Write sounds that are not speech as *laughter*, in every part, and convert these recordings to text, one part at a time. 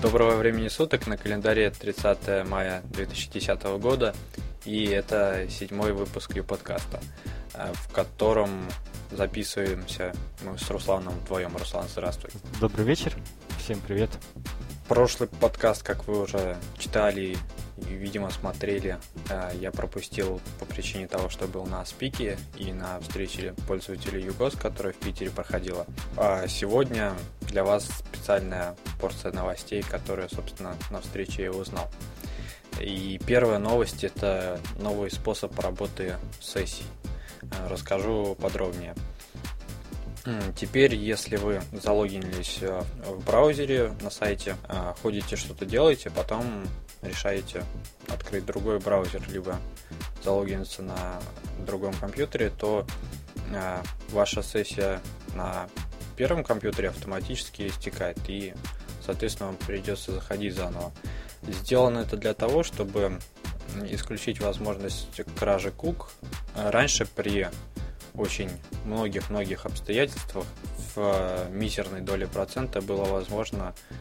Доброго времени суток, на календаре 30 мая 2010 года, и это седьмой выпуск Ю-подкаста, а, в котором записываемся мы с Русланом вдвоем. Руслан, здравствуй. Добрый вечер, всем привет. Прошлый подкаст, как вы уже читали видимо, смотрели, а, я пропустил по причине того, что был на спике и на встрече пользователей ЮГОС, которая в Питере проходила. А сегодня для вас специальная порция новостей, которые, собственно, на встрече я узнал. И первая новость – это новый способ работы сессий. А, расскажу подробнее. Теперь, если вы залогинились э, в браузере на сайте, ходите что-то делаете, потом решаете открыть другой браузер, либо залогиниться на другом компьютере, то а, ваша сессия на первом компьютере автоматически истекает, и, соответственно, вам придется заходить заново. Сделано это для того, чтобы исключить возможность кражи кук. Раньше при очень многих-многих обстоятельствах в мизерной доле процента было возможно э,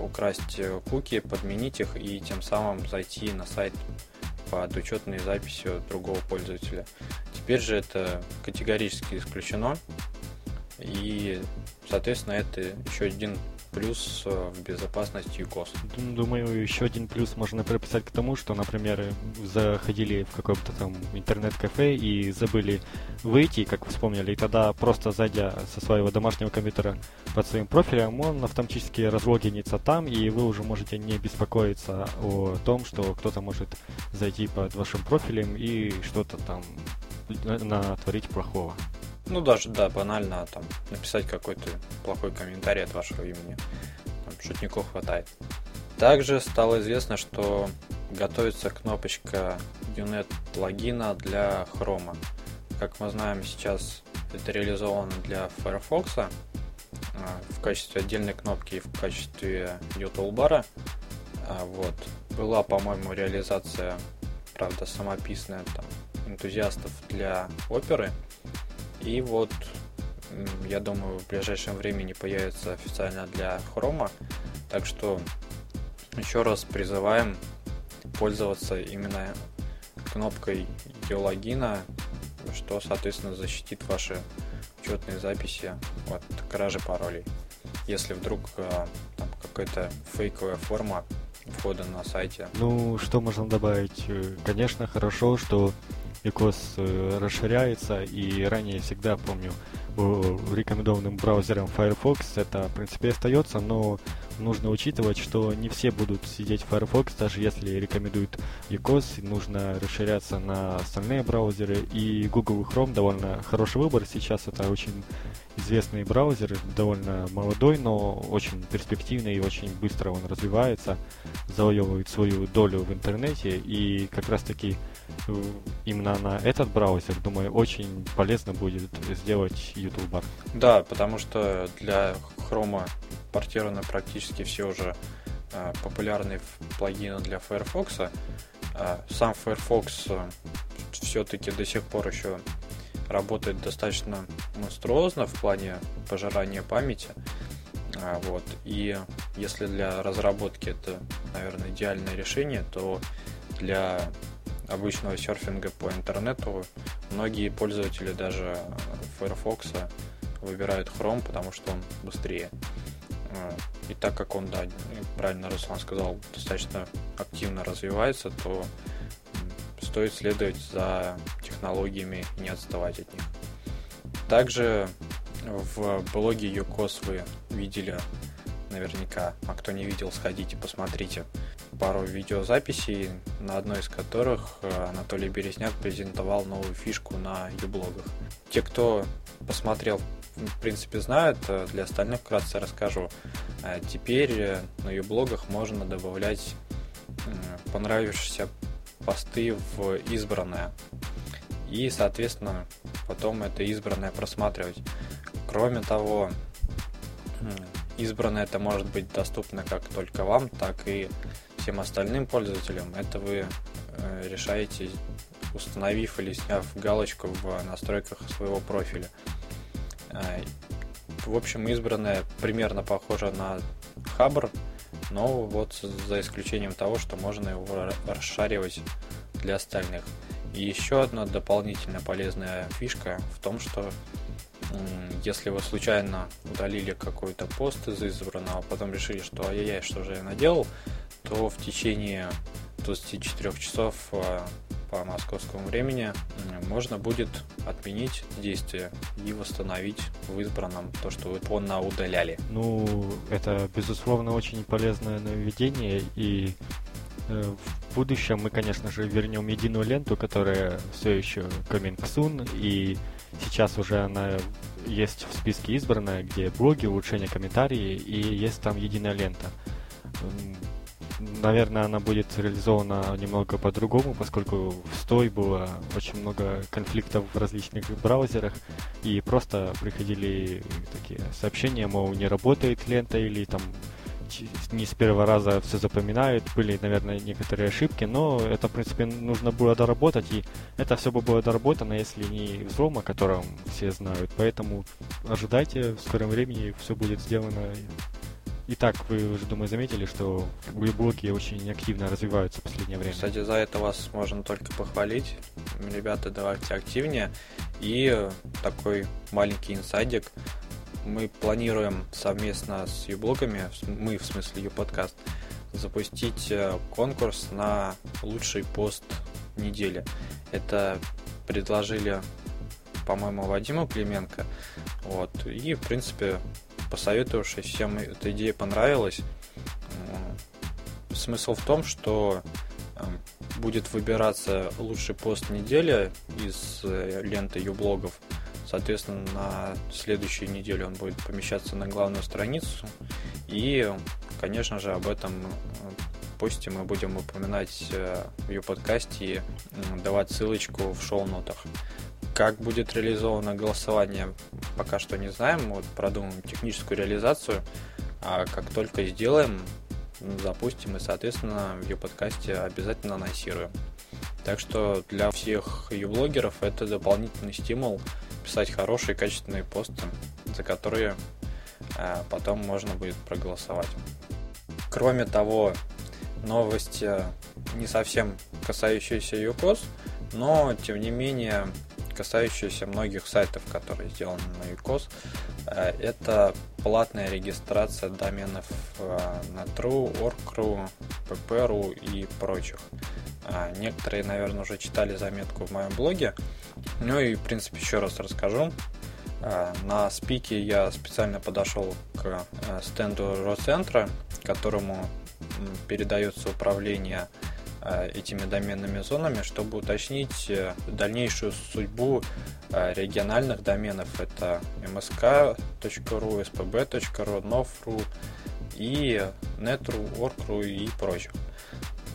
украсть куки, подменить их и тем самым зайти на сайт под учетной записью другого пользователя. Теперь же это категорически исключено, и, соответственно, это еще один плюс э, в безопасности ГОС. Думаю, еще один плюс можно приписать к тому, что, например, заходили в какое-то там интернет-кафе и забыли выйти, как вы вспомнили, и тогда просто зайдя со своего домашнего компьютера под своим профилем, он автоматически разлогинится там, и вы уже можете не беспокоиться о том, что кто-то может зайти под вашим профилем и что-то там натворить плохого. Ну, даже, да, банально там написать какой-то плохой комментарий от вашего имени. Там, шутников хватает. Также стало известно, что готовится кнопочка Unet логина для Chrome. Как мы знаем, сейчас это реализовано для Firefox а, в качестве отдельной кнопки и в качестве Toolbar. А, вот. Была, по-моему, реализация, правда, самописная там, энтузиастов для оперы. И вот, я думаю, в ближайшем времени появится официально для хрома. Так что еще раз призываем пользоваться именно кнопкой логина, что, соответственно, защитит ваши учетные записи от кражи паролей. Если вдруг э, там какая-то фейковая форма входа на сайте. Ну, что можно добавить? Конечно, хорошо, что ИКОС э, расширяется, и ранее всегда помню рекомендованным браузером Firefox. Это, в принципе, остается, но нужно учитывать, что не все будут сидеть в Firefox, даже если рекомендуют ИКОС, нужно расширяться на остальные браузеры, и Google Chrome довольно хороший выбор, сейчас это очень известный браузер, довольно молодой, но очень перспективный и очень быстро он развивается, завоевывает свою долю в интернете, и как раз таки именно на этот браузер, думаю, очень полезно будет сделать YouTube бар. Да, потому что для Chrome портированы практически все уже э, популярные плагины для Firefox. Э, сам Firefox э, все-таки до сих пор еще работает достаточно монструозно в плане пожирания памяти. А, вот. И если для разработки это, наверное, идеальное решение, то для обычного серфинга по интернету многие пользователи даже Firefox выбирают Chrome, потому что он быстрее. А, и так как он, да, правильно Руслан сказал, достаточно активно развивается, то стоит следовать за технологиями и не отставать от них. Также в блоге Юкос вы видели наверняка, а кто не видел, сходите, посмотрите пару видеозаписей, на одной из которых э, Анатолий Березняк презентовал новую фишку на юблогах. Те, кто посмотрел, в принципе, знают, э, для остальных вкратце расскажу. Э, теперь на юблогах можно добавлять понравившиеся посты в избранное. И, соответственно, потом это избранное просматривать. Кроме того, избранное это может быть доступно как только вам, так и всем остальным пользователям. Это вы э, решаете, установив или сняв галочку в настройках своего профиля. Э, в общем, избранное примерно похоже на Хабр, но вот за исключением того, что можно его расшаривать для остальных. И еще одна дополнительная полезная фишка в том, что если вы случайно удалили какой-то пост из избранного, а потом решили, что ай-яй-яй, что же я наделал, то в течение 24 часов а, по московскому времени можно будет отменить действие и восстановить в избранном то, что вы понна удаляли. Ну, это, безусловно, очень полезное нововведение, и э, в будущем мы, конечно же, вернем единую ленту, которая все еще coming soon, и сейчас уже она есть в списке избранная, где блоги, улучшения, комментарии, и есть там единая лента наверное, она будет реализована немного по-другому, поскольку в стой было очень много конфликтов в различных браузерах, и просто приходили такие сообщения, мол, не работает лента, или там не с первого раза все запоминают, были, наверное, некоторые ошибки, но это, в принципе, нужно было доработать, и это все бы было доработано, если не взлом, о котором все знают. Поэтому ожидайте, в скором времени все будет сделано Итак, вы уже, думаю, заметили, что блоки очень активно развиваются в последнее время. Кстати, за это вас можно только похвалить. Ребята, давайте активнее. И такой маленький инсайдик. Мы планируем совместно с юблогами, мы в смысле ю-подкаст, запустить э, конкурс на лучший пост недели. Это предложили, по-моему, Вадиму Клименко. Вот. И, в принципе, посоветовавшись, всем эта идея понравилась. Смысл в том, что эм, будет выбираться лучший пост недели из э, ленты юблогов. Соответственно, на следующей неделе он будет помещаться на главную страницу. И, конечно же, об этом э, посте мы будем упоминать э, в ее подкасте и давать ссылочку в шоу-нотах. Как будет реализовано голосование, пока что не знаем. Вот продумаем техническую реализацию. А как только сделаем, запустим и, соответственно, в ее подкасте обязательно анонсируем. Так что для всех юблогеров это дополнительный стимул писать хорошие качественные посты, за которые э, потом можно будет проголосовать. Кроме того, новости не совсем касающиеся ЮКОС, но тем не менее касающаяся многих сайтов, которые сделаны на UCOS. Э, это платная регистрация доменов э, на True, Org.ru, PP.ru и прочих. Э, некоторые, наверное, уже читали заметку в моем блоге. Ну и, в принципе, еще раз расскажу. На спике я специально подошел к стенду Роцентра, которому передается управление этими доменными зонами, чтобы уточнить э, дальнейшую судьбу э, региональных доменов. Это msk.ru, spb.ru, nov.ru и net.ru, org.ru и прочих.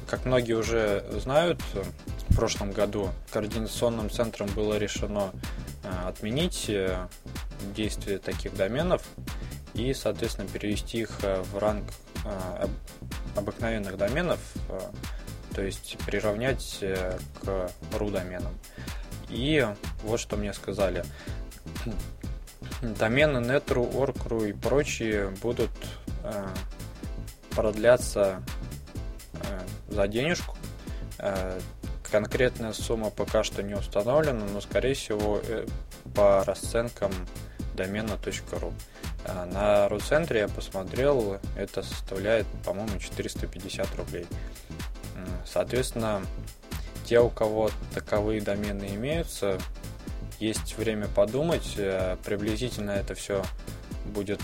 Как многие уже знают, в прошлом году координационным центром было решено отменить действие таких доменов и, соответственно, перевести их в ранг обыкновенных доменов, то есть приравнять э, к RU доменам. И вот что мне сказали. Домены net.ru, org.ru и прочие будут э, продляться э, за денежку. Конкретная сумма пока что не установлена, но скорее всего по расценкам домена .ru. Э, на Руцентре я посмотрел, это составляет, по-моему, 450 рублей. Соответственно, те, у кого таковые домены имеются, есть время подумать. Э, приблизительно это все будет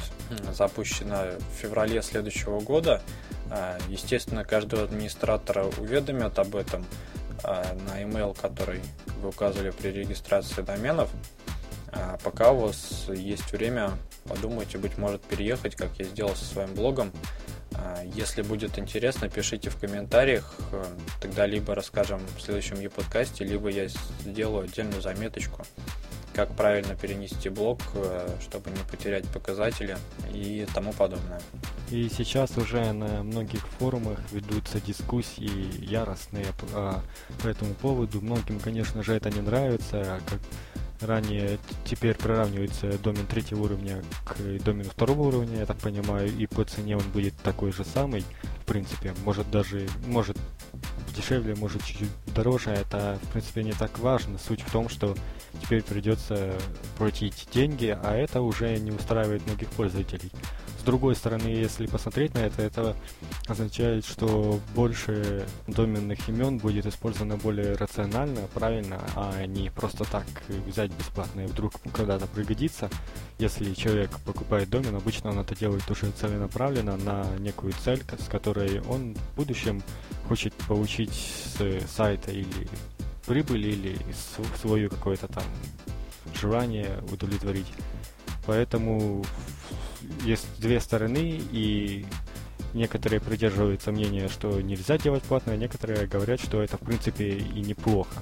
запущено в феврале следующего года. Э, естественно, каждого администратора уведомят об этом э, на email, который вы указывали при регистрации доменов. Пока у вас есть время подумать и, быть может, переехать, как я сделал со своим блогом, если будет интересно, пишите в комментариях. Э, тогда либо расскажем в следующем e-подкасте, либо я сделаю отдельную заметочку, как правильно перенести блок, э, чтобы не потерять показатели и тому подобное. И сейчас уже на многих форумах ведутся дискуссии яростные по, по этому поводу. Многим, конечно же, это не нравится, а как ранее теперь приравнивается домен третьего уровня к домену второго уровня, я так понимаю, и по цене он будет такой же самый, в принципе, может даже, может дешевле, может чуть-чуть дороже, это в принципе не так важно. Суть в том, что теперь придется платить деньги, а это уже не устраивает многих пользователей другой стороны, если посмотреть на это, это означает, что больше доменных имен будет использовано более рационально, правильно, а не просто так взять бесплатно и вдруг когда-то пригодится. Если человек покупает домен, обычно он это делает уже целенаправленно на некую цель, с которой он в будущем хочет получить с сайта или прибыль, или свое какое-то там желание удовлетворить. Поэтому есть две стороны, и некоторые придерживаются мнения, что нельзя делать платно, а некоторые говорят, что это в принципе и неплохо.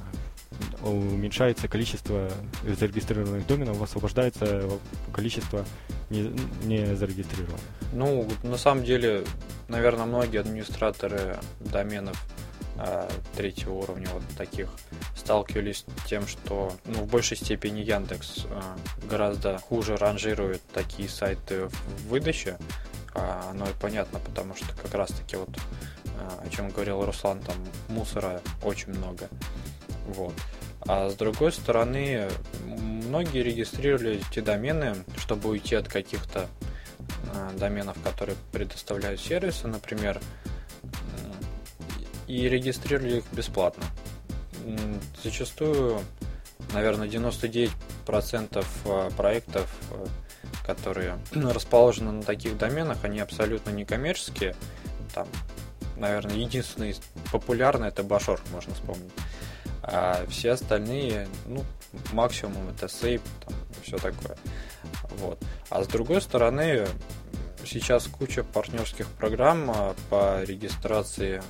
Уменьшается количество зарегистрированных доменов, освобождается количество не, зарегистрированных. Ну, на самом деле, наверное, многие администраторы доменов э, третьего уровня вот таких сталкивались с тем, что ну, в большей степени Яндекс э, гораздо хуже ранжирует такие сайты в выдаче. А оно и понятно, потому что как раз таки вот э, о чем говорил Руслан, там мусора очень много. Вот. А с другой стороны, многие регистрировали эти домены, чтобы уйти от каких-то э, доменов, которые предоставляют сервисы, например, и регистрировали их бесплатно. Зачастую, наверное, 99% а, проектов, а, которые *clears throat* расположены на таких доменах, они абсолютно не коммерческие. Там, наверное, единственный популярный это Башор, можно вспомнить. А все остальные, ну, максимум это сейп, там, все такое. Вот. А с другой стороны, сейчас куча партнерских программ а, по регистрации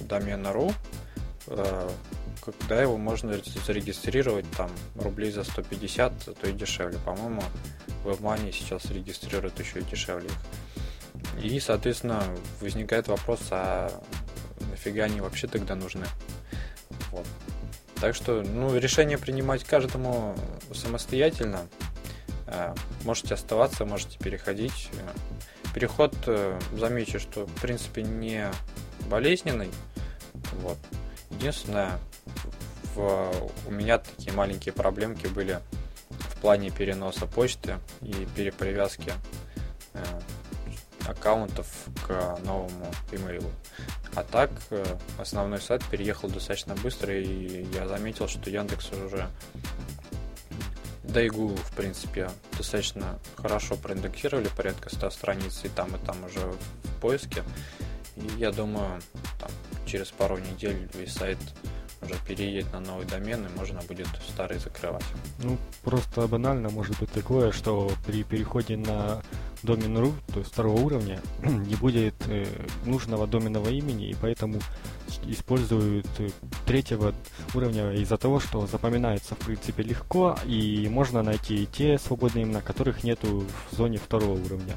домена .ru, э, когда его можно зарегистрировать там рублей за 150, а то и дешевле. По-моему, WebMoney сейчас регистрирует еще и дешевле их. И, соответственно, возникает вопрос, а нафига они вообще тогда нужны? Вот. Так что, ну, решение принимать каждому самостоятельно. Э, можете оставаться, можете переходить. Переход, э, замечу, что, в принципе, не болезненный. Вот. Единственное, в, у меня такие маленькие проблемки были в плане переноса почты и перепривязки э, аккаунтов к новому имейлу. А так э, основной сайт переехал достаточно быстро, и я заметил, что Яндекс уже да и Google, в принципе, достаточно хорошо проиндексировали, порядка 100 страниц, и там, и там уже в поиске. И я думаю, там, через пару недель весь сайт уже переедет на новый домен, и можно будет старый закрывать. Ну, просто банально может быть такое, что при переходе на домен .ru, то есть второго уровня, *clears throat* не будет э, нужного доменного имени, и поэтому используют э, третьего уровня из-за того, что запоминается в принципе легко, и можно найти те свободные имена, которых нету в зоне второго уровня.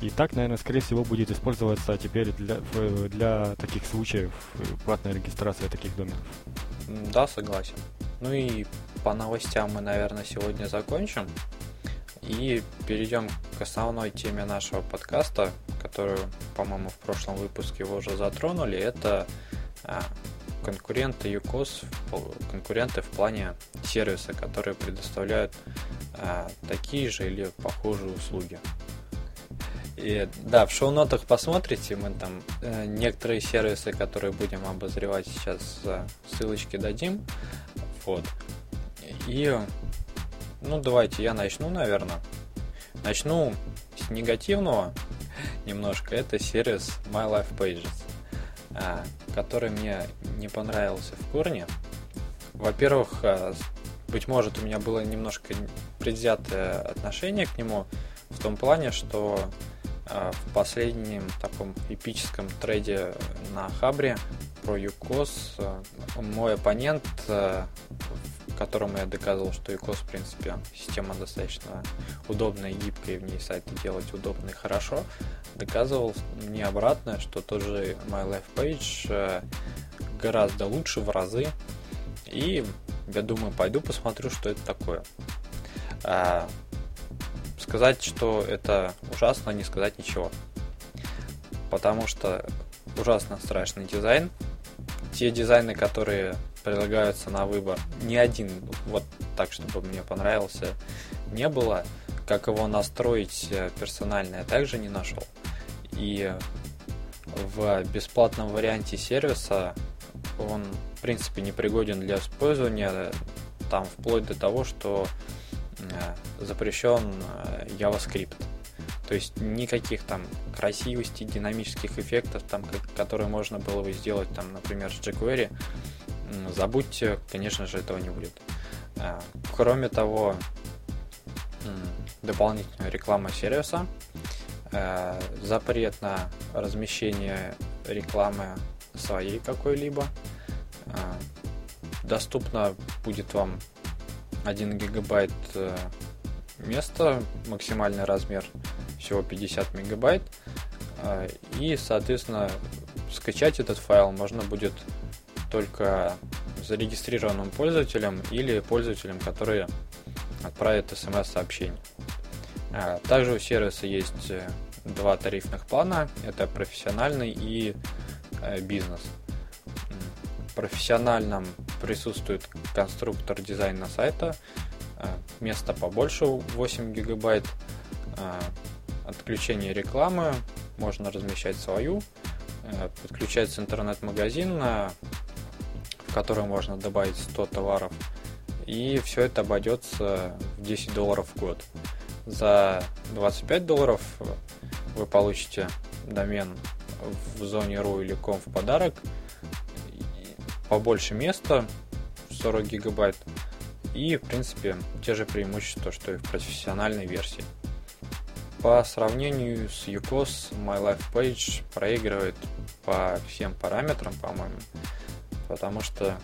И так, наверное, скорее всего, будет использоваться теперь для, для таких случаев э, платная регистрация таких доменов. Да, согласен. Ну и по новостям мы, наверное, сегодня закончим. И перейдем к основной теме нашего подкаста, которую, по-моему, в прошлом выпуске вы уже затронули. Это а, конкуренты UCOS, конкуренты в плане сервиса, которые предоставляют а, такие же или похожие услуги. И да, в шоу-нотах посмотрите, мы там э, некоторые сервисы, которые будем обозревать сейчас, э, ссылочки дадим. Вот. И ну, давайте я начну, наверное. Начну с негативного немножко. Это сервис My Life Pages, а, который мне не понравился в корне. Во-первых, а, быть может, у меня было немножко предвзятое отношение к нему в том плане, что а, в последнем таком эпическом трейде на Хабре про ЮКОС мой оппонент которому я доказывал, что ECOS, в принципе, система достаточно удобная, гибкая, и в ней сайты делать удобно и хорошо, доказывал мне обратное, что тот же My Life Page э, гораздо лучше в разы. И я думаю, пойду посмотрю, что это такое. А, сказать, что это ужасно, не сказать ничего. Потому что ужасно страшный дизайн. Те дизайны, которые предлагаются на выбор, ни один вот так, чтобы мне понравился, не было. Как его настроить э, персонально, я также не нашел. И в бесплатном варианте сервиса он, в принципе, не пригоден для использования. Там вплоть до того, что э, запрещен э, JavaScript. То есть никаких там красивости, динамических эффектов, там, которые можно было бы сделать, там, например, с jQuery, забудьте, конечно же, этого не будет. Э, кроме того, дополнительная реклама сервиса, э, запрет на размещение рекламы своей какой-либо. Э, доступно будет вам 1 гигабайт места, максимальный размер всего 50 мегабайт. И, соответственно, скачать этот файл можно будет только зарегистрированным пользователям или пользователям, которые отправят смс-сообщение. А, также у сервиса есть э, два тарифных плана. Это профессиональный и э, бизнес. В профессиональном присутствует конструктор дизайна сайта, э, место побольше 8 гигабайт, отключение рекламы, можно размещать свою, подключается интернет-магазин, в который можно добавить 100 товаров, и все это обойдется в 10 долларов в год. За 25 долларов вы получите домен в зоне .ru или .com в подарок, побольше места, 40 гигабайт, и, в принципе, те же преимущества, что и в профессиональной версии. По сравнению с UCOS, My Life Page проигрывает по всем параметрам, по-моему потому что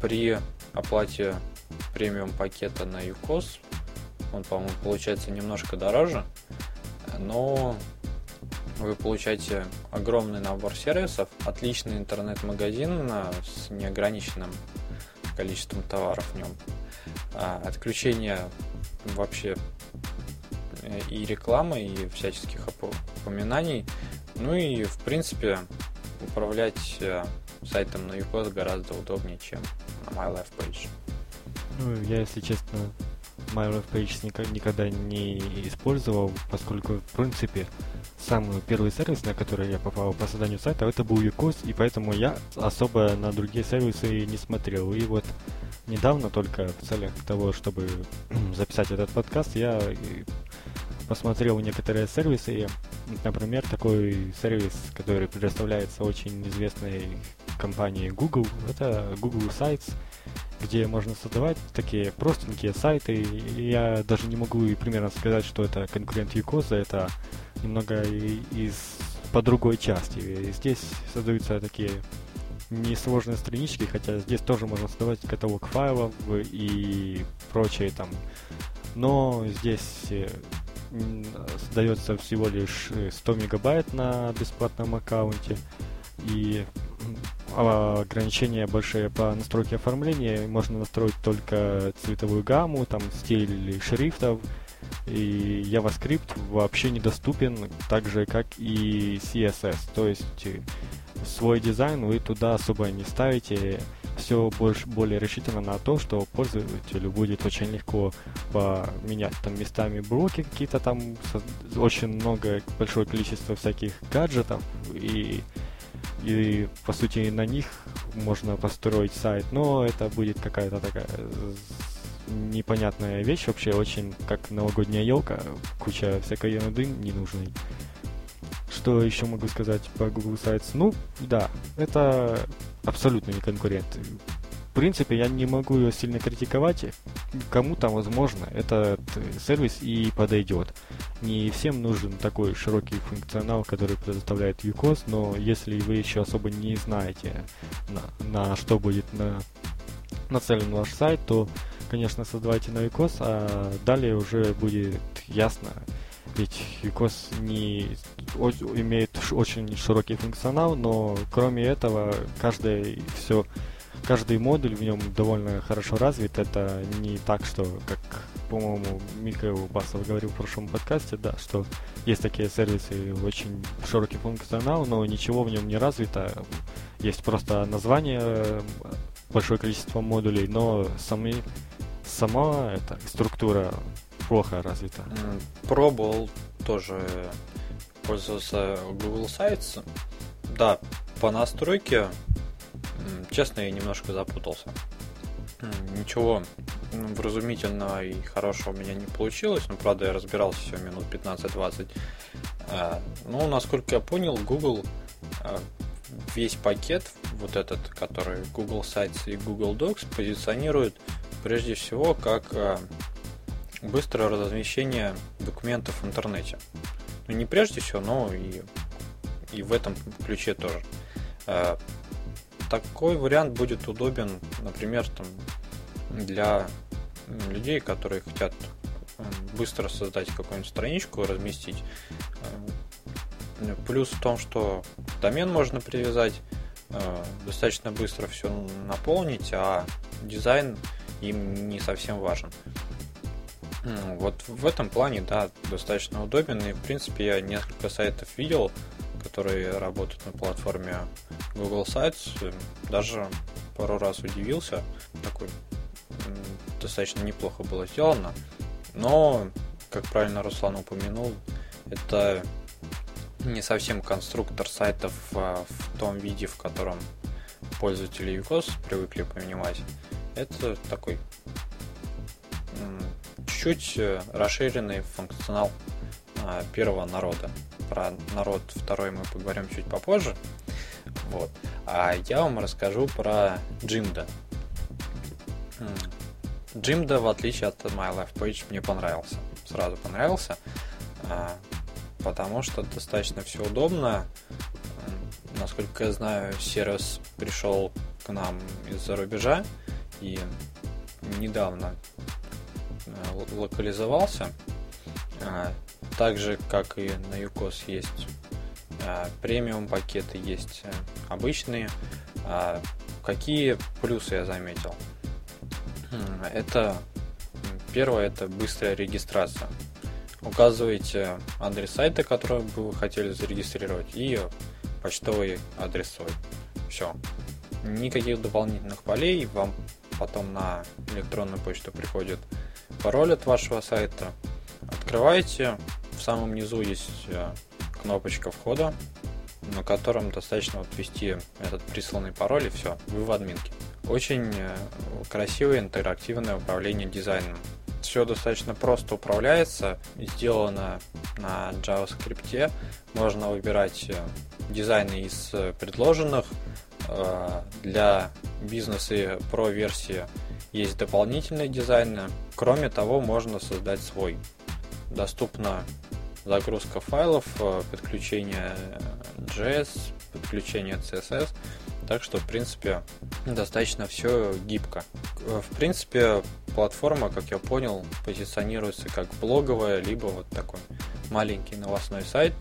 при оплате премиум пакета на UCOS он, по-моему, получается немножко дороже, но вы получаете огромный набор сервисов, отличный интернет-магазин с неограниченным количеством товаров в нем, а, отключение вообще э, и рекламы, и всяческих упоминаний, ну и, в принципе, управлять э, сайтом на UCOS гораздо удобнее, чем на MyLifePage. Ну, я, если честно, MyLifePage никогда не использовал, поскольку, в принципе, самый первый сервис, на который я попал по созданию сайта, это был UCOS, и поэтому я особо на другие сервисы не смотрел. И вот недавно только в целях того, чтобы *clears throat* записать этот подкаст, я посмотрел некоторые сервисы, например, такой сервис, который предоставляется очень известной компании Google, это Google Sites, где можно создавать такие простенькие сайты. Я даже не могу и примерно сказать, что это конкурент Юкоза, это немного из по другой части. И здесь создаются такие несложные странички, хотя здесь тоже можно создавать каталог файлов и прочее там. Но здесь э, сдается всего лишь 100 э, мегабайт на бесплатном аккаунте и а, ограничения большие по настройке оформления. Можно настроить только цветовую гамму, там стиль шрифтов. И JavaScript вообще недоступен, так же как и CSS. То есть э, свой дизайн вы туда особо не ставите все больше, более рассчитано на то, что пользователю будет очень легко поменять там местами блоки какие-то там, очень много, большое количество всяких гаджетов и и по сути на них можно построить сайт, но это будет какая-то такая непонятная вещь вообще, очень как новогодняя елка, куча всякой ерунды ненужной. Что еще могу сказать по Google Sites? Ну, да, это абсолютно не конкурент. В принципе, я не могу ее сильно критиковать. Кому-то, возможно, этот сервис и подойдет. Не всем нужен такой широкий функционал, который предоставляет UCOS, но если вы еще особо не знаете, на, на что будет на, нацелен ваш сайт, то, конечно, создавайте на UCOS, а далее уже будет ясно, ведь UCOS не имеет очень широкий функционал, но кроме этого каждое все каждый модуль в нем довольно хорошо развит. Это не так, что как по-моему, Михаил Басов говорил в прошлом подкасте, да, что есть такие сервисы, очень широкий функционал, но ничего в нем не развито. Есть просто название, большое количество модулей, но сами, сама эта структура плохо развита. Пробовал тоже пользоваться Google Sites. Да, по настройке, честно, я немножко запутался. Ничего вразумительного и хорошего у меня не получилось, но правда я разбирался все минут 15-20. А, ну, насколько я понял, Google а, весь пакет, вот этот, который Google Sites и Google Docs, позиционирует прежде всего как а, быстрое размещение документов в интернете. Ну, не прежде всего, но и, и в этом ключе тоже. Такой вариант будет удобен, например, там, для людей, которые хотят быстро создать какую-нибудь страничку, разместить. Э, плюс в том, что домен можно привязать, э, достаточно быстро все наполнить, а дизайн им не совсем важен. Вот в этом плане, да, достаточно удобен. И, в принципе, я несколько сайтов видел, которые работают на платформе Google Sites. Даже пару раз удивился. Такой достаточно неплохо было сделано. Но, как правильно Руслан упомянул, это не совсем конструктор сайтов а, в том виде, в котором пользователи UCOS привыкли понимать. Это такой чуть-чуть э, расширенный функционал а, первого народа. Про народ второй мы поговорим чуть попозже. Вот. А я вам расскажу про Джимда. Джимда, в отличие от My Life Page, мне понравился. Сразу понравился, а, потому что достаточно все удобно. Насколько я знаю, сервис пришел к нам из-за рубежа и недавно э, локализовался. А, так же, как и на UCOS есть премиум пакеты, есть э, обычные. Какие плюсы я заметил? Это первое, это быстрая регистрация. Указываете адрес сайта, который вы хотели зарегистрировать, и почтовый адрес свой. Все. Никаких дополнительных полей, вам потом на электронную почту приходит пароль от вашего сайта. Открываете, в самом низу есть э, кнопочка входа, на котором достаточно вот ввести этот присланный пароль и все, вы в админке. Очень э, красивое интерактивное управление дизайном. Все достаточно просто управляется, сделано на JavaScript. Можно выбирать э, дизайны из э, предложенных. Для бизнеса и Pro версии есть дополнительные дизайны. Кроме того, можно создать свой. Доступна загрузка файлов, подключение JS, подключение CSS. Так что, в принципе, достаточно все гибко. В принципе, платформа, как я понял, позиционируется как блоговая, либо вот такой маленький новостной сайт.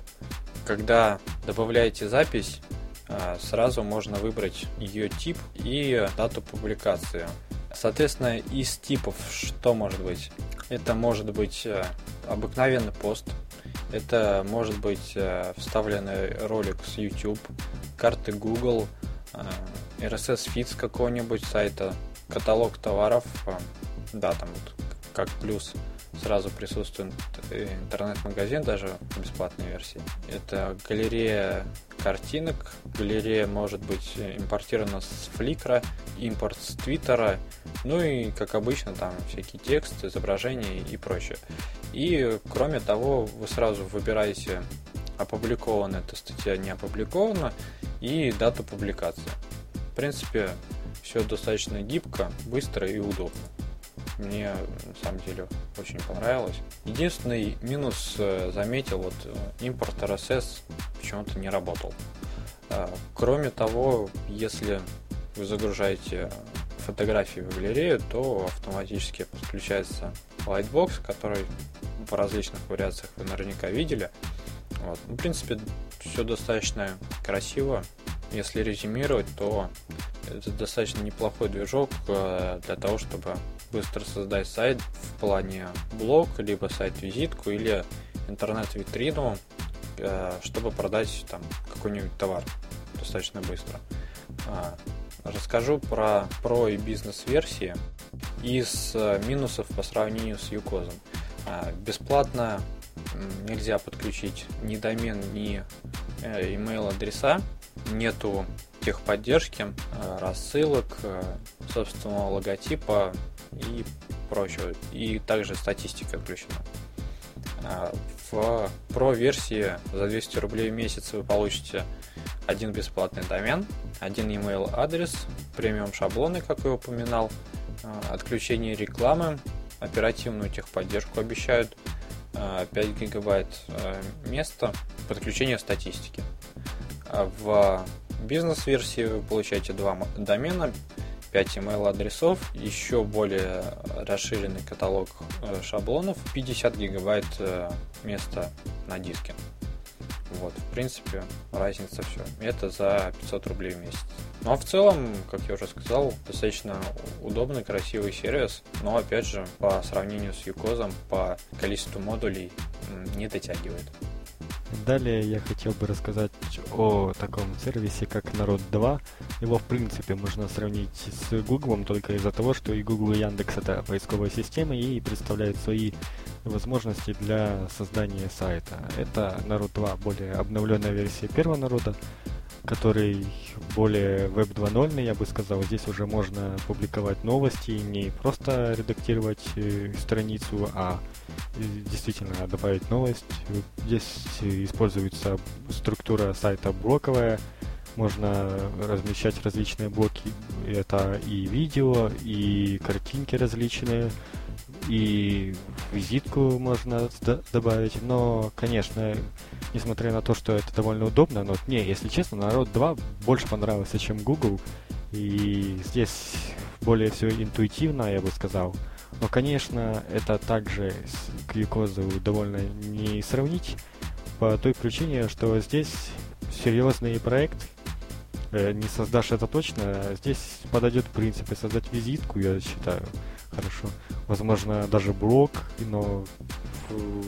Когда добавляете запись, а, сразу можно выбрать ее тип и дату публикации. Соответственно, из типов что может быть? Это может быть э, обыкновенный пост, это может быть э, вставленный ролик с YouTube, карты Google, RSS feed с какого-нибудь сайта, каталог товаров, а, да, там вот как плюс сразу присутствует интернет-магазин даже бесплатной версии. Это галерея картинок. Галерея может быть импортирована с Фликра, импорт с Твиттера, ну и, как обычно, там всякие тексты, изображения и прочее. И, кроме того, вы сразу выбираете опубликована эта статья, не опубликована, и дату публикации. В принципе, все достаточно гибко, быстро и удобно. Мне на самом деле очень понравилось. Единственный минус э, заметил, вот э, импорт RSS почему-то не работал. А, кроме того, если вы загружаете фотографии в галерею, то автоматически подключается Lightbox, который в различных вариациях вы наверняка видели. Вот. Ну, в принципе, все достаточно красиво. Если резюмировать, то это достаточно неплохой движок э, для того, чтобы быстро создать сайт в плане блог, либо сайт-визитку или интернет-витрину, э, чтобы продать там какой-нибудь товар достаточно быстро. А, расскажу про про и бизнес-версии из э, минусов по сравнению с Юкозом. А, бесплатно нельзя подключить ни домен, ни email адреса, нету техподдержки, э, рассылок, собственного логотипа и прочего. И также статистика включена. А, в Pro версии за 200 рублей в месяц вы получите один бесплатный домен, один email адрес, премиум шаблоны, как я упоминал, отключение рекламы, оперативную техподдержку обещают, 5 а, гигабайт места, подключение статистики. В бизнес-версии вы получаете два домена, 5 email адресов, еще более расширенный каталог э, шаблонов, 50 гигабайт э, места на диске. Вот, в принципе, разница все. Это за 500 рублей в месяц. Ну а в целом, как я уже сказал, достаточно удобный, красивый сервис, но опять же, по сравнению с Юкозом, по количеству модулей не дотягивает. Далее я хотел бы рассказать о таком сервисе, как Народ 2. Его, в принципе, можно сравнить с Google, только из-за того, что и Google, и Яндекс это поисковые системы и представляют свои возможности для создания сайта. Это Народ 2, более обновленная версия первого Народа, который более Web 2.0, я бы сказал. Здесь уже можно публиковать новости, не просто редактировать э, страницу, а действительно добавить новость. Здесь используется структура сайта блоковая, можно размещать различные блоки, это и видео, и картинки различные, и визитку можно добавить, но, конечно, несмотря на то, что это довольно удобно, но не, если честно, народ 2 больше понравился, чем Google, и здесь более все интуитивно, я бы сказал. Но, конечно, это также с Кьюкозу довольно не сравнить, по той причине, что здесь серьезный проект, э, не создашь это точно, здесь подойдет в принципе создать визитку, я считаю, хорошо. Возможно, даже блог, но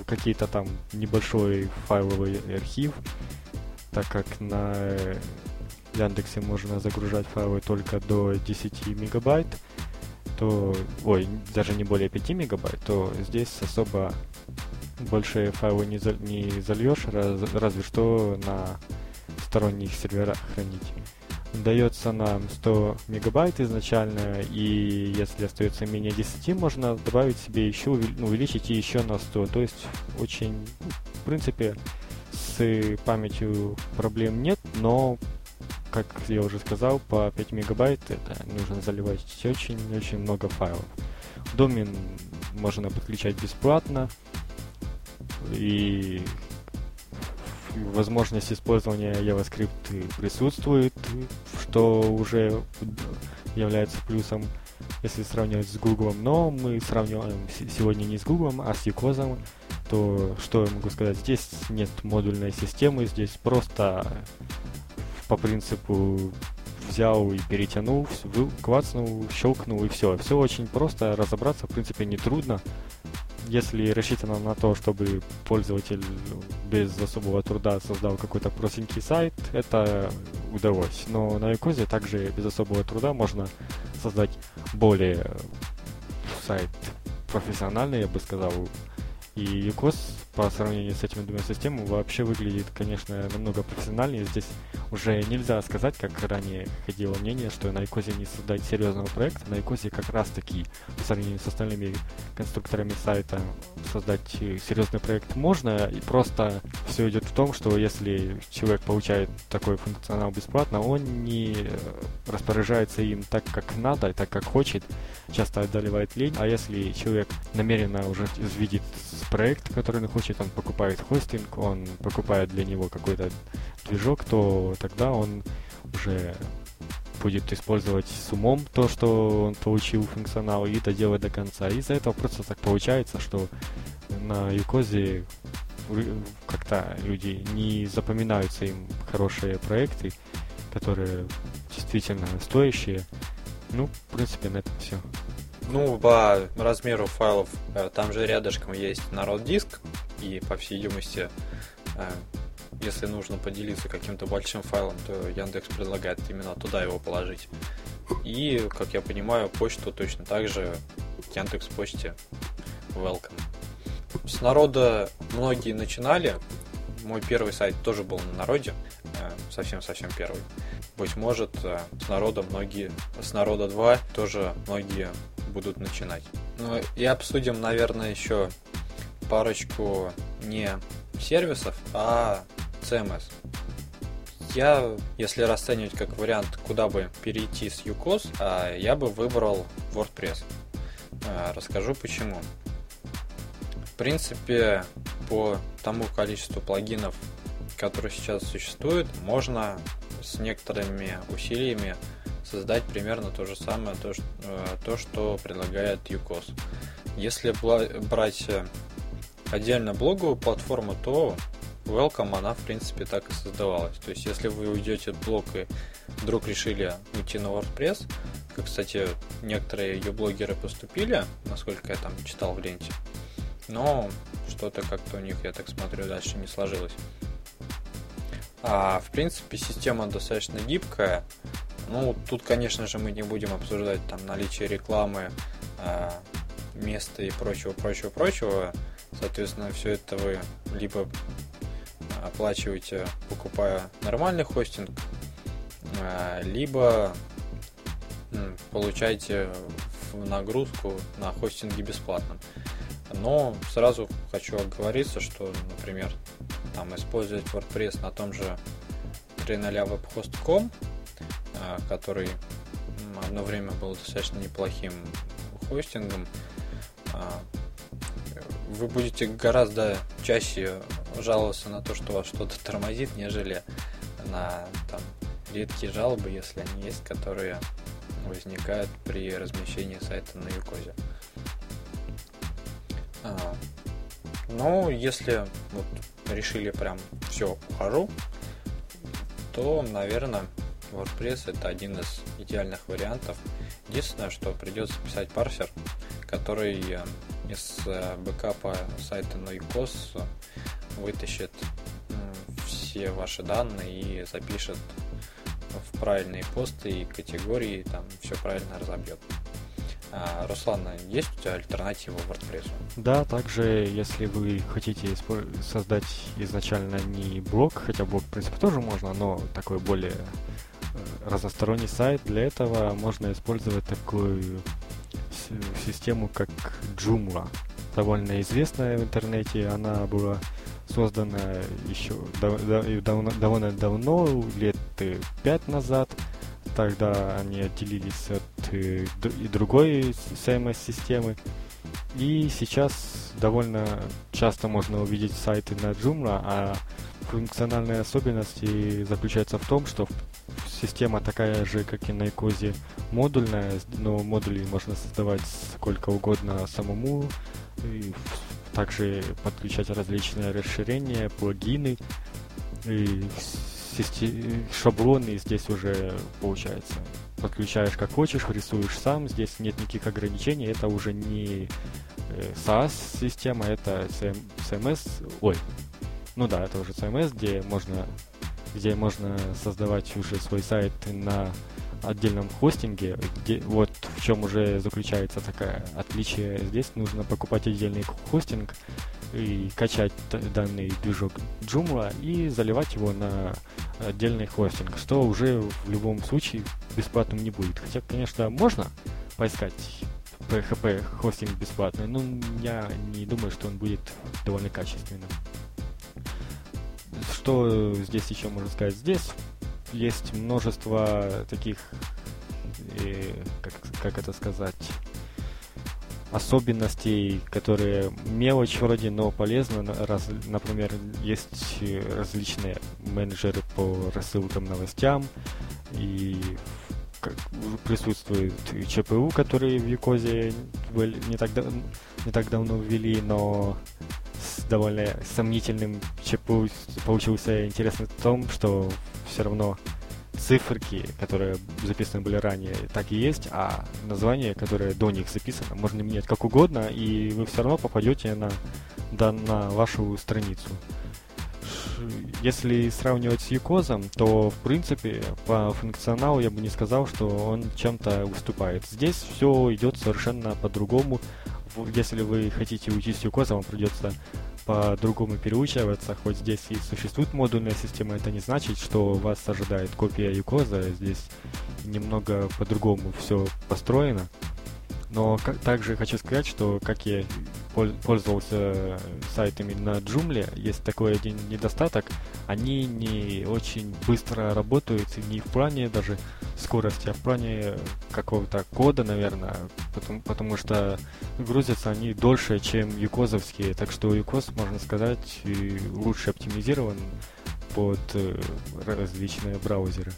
какие-то там небольшой файловый архив, так как на Яндексе можно загружать файлы только до 10 мегабайт, то, ой, даже не более 5 мегабайт, то здесь особо большие файлы не, за, не зальешь, раз, разве что на сторонних серверах хранить. Дается нам 100 мегабайт изначально, и если остается менее 10, можно добавить себе еще, ну, увеличить еще на 100. То есть очень, в принципе, с памятью проблем нет, но как я уже сказал, по 5 мегабайт это нужно заливать очень-очень много файлов. Домен можно подключать бесплатно, и возможность использования JavaScript присутствует, что уже является плюсом, если сравнивать с Google. Но мы сравниваем сегодня не с Google, а с Юкозом. То что я могу сказать? Здесь нет модульной системы, здесь просто по принципу взял и перетянул, клацнул, щелкнул и все. Все очень просто, разобраться в принципе не трудно. Если рассчитано на то, чтобы пользователь без особого труда создал какой-то простенький сайт, это удалось. Но на Якозе также без особого труда можно создать более сайт профессиональный, я бы сказал, и Юкос по сравнению с этими двумя системами вообще выглядит, конечно, намного профессиональнее. Здесь уже нельзя сказать, как ранее ходило мнение, что на Икозе не создать серьезного проекта. На Икозе как раз таки, по сравнению с остальными конструкторами сайта, создать серьезный проект можно. И просто все идет в том, что если человек получает такой функционал бесплатно, он не распоряжается им так, как надо, так, как хочет, часто одолевает лень. А если человек намеренно уже видит проект, который он хочет, он покупает хостинг, он покупает для него какой-то движок, то тогда он уже будет использовать с умом то, что он получил функционал, и это делать до конца. И из-за этого просто так получается, что на Юкозе как-то люди не запоминаются им хорошие проекты, которые действительно стоящие. Ну, в принципе, на этом все. Ну, по размеру файлов э, там же рядышком есть народ диск, и по всей видимости, э, если нужно поделиться каким-то большим файлом, то Яндекс предлагает именно туда его положить. И, как я понимаю, почту точно так же Яндекс почте welcome. С народа многие начинали. Мой первый сайт тоже был на народе, э, совсем-совсем первый. Быть может, с народа многие, с народа 2 тоже многие будут начинать. Ну и обсудим, наверное, еще парочку не сервисов, а CMS. Я, если расценивать как вариант, куда бы перейти с UCOS, а, я бы выбрал WordPress. А, расскажу почему. В принципе, по тому количеству плагинов, которые сейчас существуют, можно с некоторыми усилиями создать примерно то же самое, то, что, э, то, что предлагает UCOS. Если брать отдельно блоговую платформу, то Welcome, она, в принципе, так и создавалась. То есть, если вы уйдете от блока и вдруг решили уйти на WordPress, как, кстати, некоторые ее блогеры поступили, насколько я там читал в ленте, но что-то как-то у них, я так смотрю, дальше не сложилось. А, в принципе, система достаточно гибкая. Ну, тут, конечно же, мы не будем обсуждать там наличие рекламы, а, места и прочего, прочего, прочего. Соответственно, все это вы либо оплачиваете, покупая нормальный хостинг, а, либо получаете нагрузку на хостинге бесплатно. Но сразу хочу оговориться, что, например, там использовать WordPress на том же 3.0 webhost.com, который одно время был достаточно неплохим хостингом, а, вы будете гораздо чаще жаловаться на то, что вас что-то тормозит, нежели на там, редкие жалобы, если они есть, которые возникают при размещении сайта на Юкозе. А, ну, если вот, решили прям все, ухожу, то, наверное, WordPress это один из идеальных вариантов. Единственное, что придется писать парсер, который из э, бэкапа сайта на UCOS вытащит все ваши данные и запишет в правильные посты и категории, там все правильно разобьет. А, Руслан, есть у тебя альтернатива WordPress? Да, также, если вы хотите создать изначально не блог, хотя блог, в принципе, тоже можно, но такой более э, разносторонний сайт, для этого можно использовать такую систему, как Joomla. Довольно известная в интернете, она была создана еще довольно давно, лет пять назад. Тогда они отделились от э, и другой CMS-системы. И сейчас довольно часто можно увидеть сайты на Joomla, а функциональные особенности заключаются в том, что система такая же, как и на Икозе, модульная, но модули можно создавать сколько угодно самому, и также подключать различные расширения, плагины, и шаблоны здесь уже получается. Подключаешь как хочешь, рисуешь сам, здесь нет никаких ограничений, это уже не э, SaaS-система, это CMS, ой, ну да, это уже CMS, где можно, где можно создавать уже свой сайт на отдельном хостинге, где, вот в чем уже заключается такое отличие. Здесь нужно покупать отдельный хостинг и качать данный движок Joomla и заливать его на отдельный хостинг, что уже в любом случае бесплатным не будет. Хотя, конечно, можно поискать PHP хостинг бесплатный, но я не думаю, что он будет довольно качественным. Что здесь еще можно сказать? Здесь есть множество таких, и, как, как это сказать, особенностей, которые мелочь вроде, но полезны. Раз, например, есть различные менеджеры по рассылкам новостям, и как, присутствует ЧПУ, которые в Юкозе не так, не так давно ввели, но довольно сомнительным получился интересно в том, что все равно циферки, которые записаны были ранее, так и есть, а название, которое до них записано, можно менять как угодно, и вы все равно попадете на, да, на вашу страницу. Если сравнивать с Юкозом, то в принципе по функционалу я бы не сказал, что он чем-то выступает. Здесь все идет совершенно по-другому. Если вы хотите с Юкоза, вам придется по-другому переучиваться, хоть здесь и существует модульная система, это не значит, что вас ожидает копия Юкоза, здесь немного по-другому все построено. Но как, также хочу сказать, что как я пользовался сайтами на Joomla, есть такой один недостаток. Они не очень быстро работают, не в плане даже скорости, а в плане какого-то кода, наверное, потому, потому что грузятся они дольше, чем юкозовские. Так что юкоз, можно сказать, лучше оптимизирован под э, различные браузеры.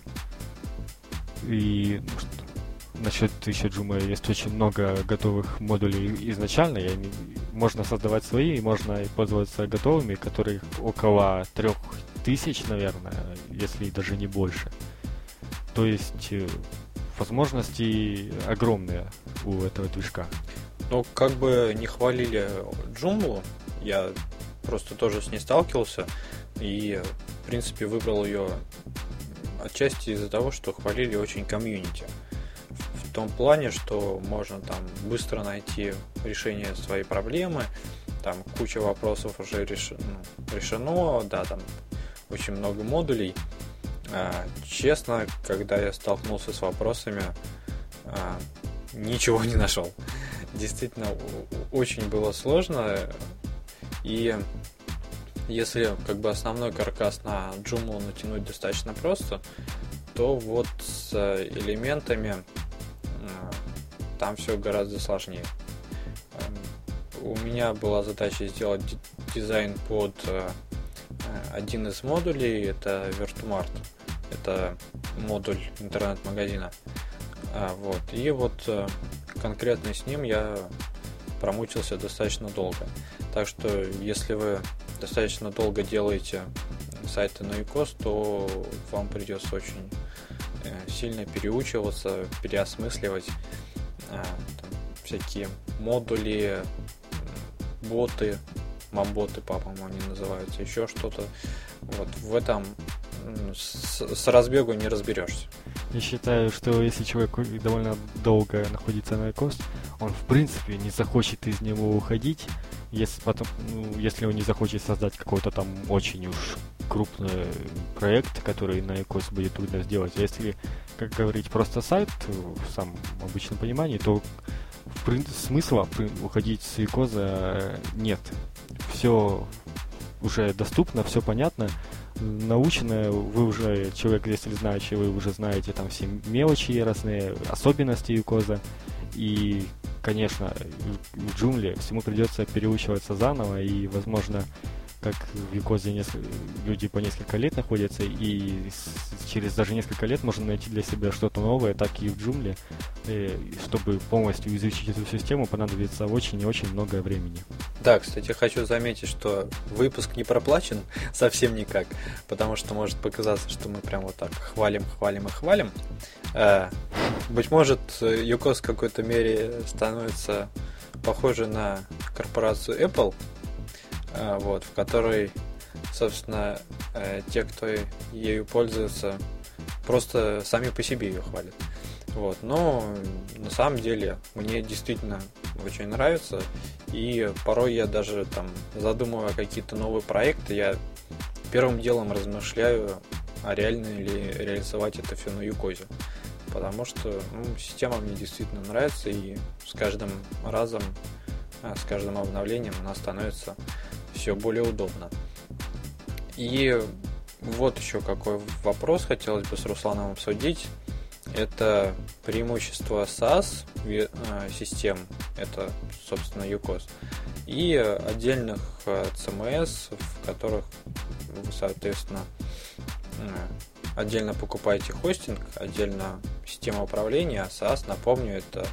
И ну, насчет еще Joomla есть очень много готовых модулей изначально. Я не, можно создавать свои, и можно пользоваться готовыми, которых около трех тысяч, наверное, если даже не больше. То есть э, возможности огромные у этого движка. Ну, как бы не хвалили Joomla, я просто тоже с ней сталкивался и, в принципе, выбрал ее отчасти из-за того, что хвалили очень комьюнити в том плане, что можно там быстро найти решение своей проблемы, там куча вопросов уже реш... ну, решено, да, там очень много модулей. А, честно, когда я столкнулся с вопросами, а, ничего не нашел. *laughs* Действительно, очень было сложно. И если как бы основной каркас на Joomla натянуть достаточно просто, то вот с элементами там все гораздо сложнее. Эм, у меня была задача сделать дизайн под э, один из модулей, это Vertumart. Это модуль интернет-магазина. А, вот. И вот э, конкретно с ним я промучился достаточно долго. Так что, если вы достаточно долго делаете сайты на ЮКОС, то вам придется очень э, сильно переучиваться, переосмысливать а, там, всякие модули, боты, мамботы, по-моему, они называются, еще что-то. Вот в этом с, с разбегу не разберешься. Я считаю, что если человек довольно долго находится на кост, он в принципе не захочет из него уходить, если, потом, ну, если он не захочет создать какой-то там очень уж крупный проект, который на ECOS будет трудно сделать. Если, как говорить, просто сайт в самом обычном понимании, то в принципе, смысла уходить с ECOS нет. Все уже доступно, все понятно, научено, вы уже, человек, если знающий, вы уже знаете там все мелочи разные, особенности юкоза, и, конечно, в джунгле всему придется переучиваться заново, и, возможно, как в Юкозе люди по несколько лет находятся, и через даже несколько лет можно найти для себя что-то новое, так и в джунгле. И чтобы полностью изучить эту систему, понадобится очень и очень много времени. Да, кстати, хочу заметить, что выпуск не проплачен *laughs* совсем никак, потому что может показаться, что мы прям вот так хвалим, хвалим и хвалим. Э, быть может, Юкос в какой-то мере становится похоже на корпорацию Apple, э, вот, в которой, собственно, э, те, кто ею пользуется, просто сами по себе ее хвалят. Вот, но на самом деле мне действительно очень нравится, и порой я даже там задумывая какие-то новые проекты, я первым делом размышляю, а реально ли реализовать это все на Юкозе. Потому что ну, система мне действительно нравится, и с каждым разом, а, с каждым обновлением она становится все более удобно. И вот еще какой вопрос хотелось бы с Русланом обсудить. Это преимущество SaaS а, систем, это, собственно, UCOS, и отдельных CMS, а, в которых вы, соответственно, а, отдельно покупаете хостинг, отдельно система управления, а SaaS, напомню, это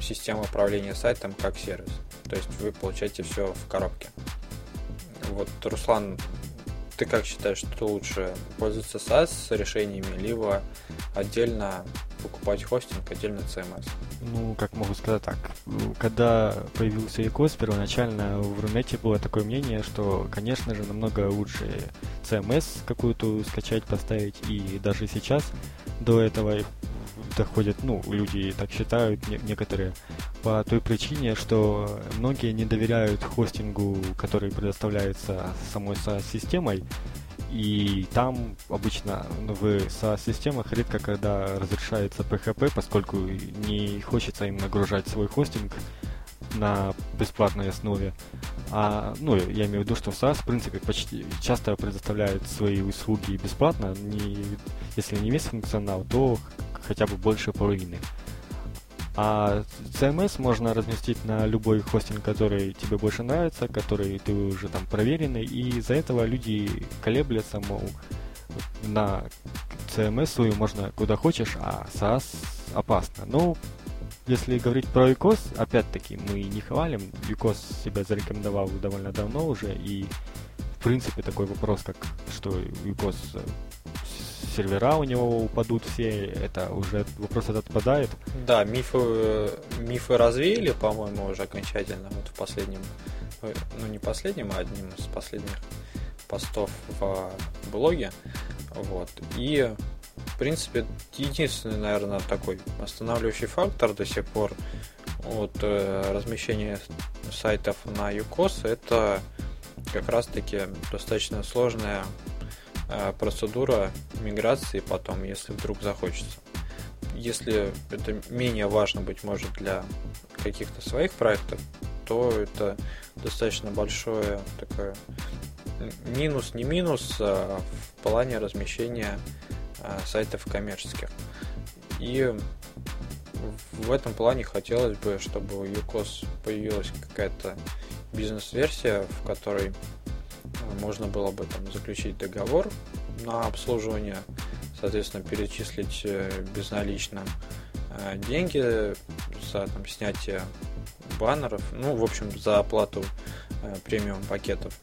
система управления сайтом как сервис. То есть вы получаете все в коробке. Вот, Руслан, ты как считаешь, что лучше пользоваться SaaS решениями, либо отдельно покупать хостинг, отдельно CMS? Ну, как могу сказать так, когда появился ECOS, первоначально в Рунете было такое мнение, что, конечно же, намного лучше CMS какую-то скачать, поставить, и даже сейчас до этого доходят, ну, люди так считают, не, некоторые, по той причине, что многие не доверяют хостингу, который предоставляется самой SaaS-системой, и там обычно в SaaS-системах редко когда разрешается PHP, поскольку не хочется им нагружать свой хостинг на бесплатной основе. А, ну, я имею в виду, что SaaS, в принципе, почти часто предоставляет свои услуги бесплатно, не, если не весь функционал, то хотя бы больше половины. А CMS можно разместить на любой хостинг, который тебе больше нравится, который ты уже там проверенный, и из-за этого люди колеблятся, мол, на CMS свою можно куда хочешь, а SaaS опасно. Но если говорить про UCOS, опять-таки мы не хвалим, UCOS себя зарекомендовал довольно давно уже, и в принципе такой вопрос, как что UCOS сервера у него упадут все, это уже вопрос этот отпадает. Да, мифы, мифы развеяли, по-моему, уже окончательно вот в последнем, ну не последнем, а одним из последних постов в блоге. Вот. И, в принципе, единственный, наверное, такой останавливающий фактор до сих пор от э, размещения сайтов на UCOS это как раз-таки достаточно сложная Э, процедура миграции потом, если вдруг захочется. Если это менее важно, быть может, для каких-то своих проектов, то это достаточно большое такое минус, не минус а в плане размещения а, сайтов коммерческих. И в этом плане хотелось бы, чтобы у UCOS появилась какая-то бизнес-версия, в которой можно было бы там заключить договор на обслуживание, соответственно, перечислить э, безналично э, деньги за там, снятие баннеров, ну, в общем, за оплату э, премиум пакетов.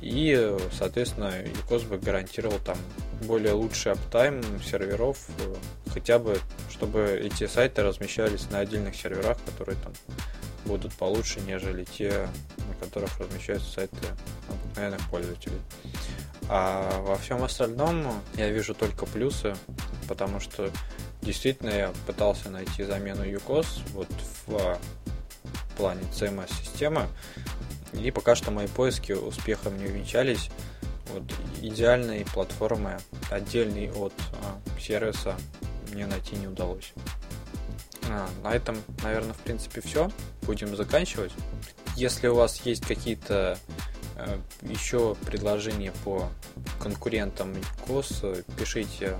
И, соответственно, ECOS бы гарантировал там более лучший аптайм серверов, хотя бы, чтобы эти сайты размещались на отдельных серверах, которые там будут получше, нежели те, на которых размещаются сайты обыкновенных пользователей. А во всем остальном я вижу только плюсы, потому что действительно я пытался найти замену UCOS вот в плане CMS-системы, и пока что мои поиски успехом не увенчались. Вот идеальной платформы, отдельной от а, сервиса, мне найти не удалось. А, на этом, наверное, в принципе все. Будем заканчивать. Если у вас есть какие-то э, еще предложения по конкурентам КОС, пишите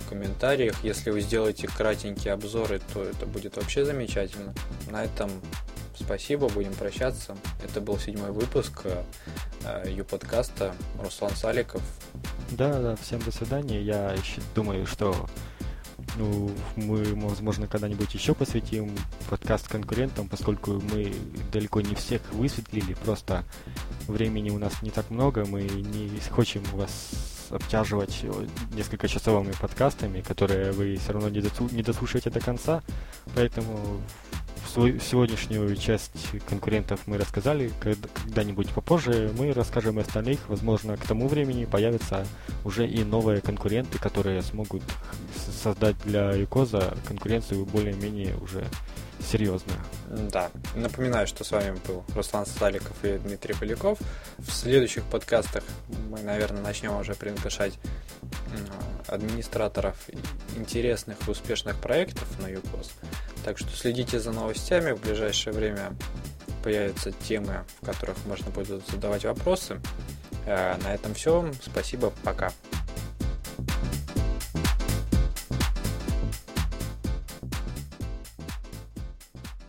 в комментариях. Если вы сделаете кратенькие обзоры, то это будет вообще замечательно. На этом спасибо, будем прощаться. Это был седьмой выпуск э, Ю-подкаста. Руслан Саликов. Да, да, всем до свидания. Я думаю, что ну, мы, возможно, когда-нибудь еще посвятим подкаст конкурентам, поскольку мы далеко не всех высветлили, просто времени у нас не так много, мы не хотим вас обтяживать несколько часовыми подкастами, которые вы все равно не дослушаете до конца, поэтому сегодняшнюю часть конкурентов мы рассказали, когда-нибудь попозже мы расскажем и остальных. Возможно, к тому времени появятся уже и новые конкуренты, которые смогут создать для Юкоза конкуренцию более-менее уже серьезную. Да. Напоминаю, что с вами был Руслан Сталиков и Дмитрий Поляков. В следующих подкастах мы, наверное, начнем уже приглашать администраторов интересных и успешных проектов на ЮКОС. Так что следите за новостями. В ближайшее время появятся темы, в которых можно будет задавать вопросы. Э, на этом все. Спасибо. Пока.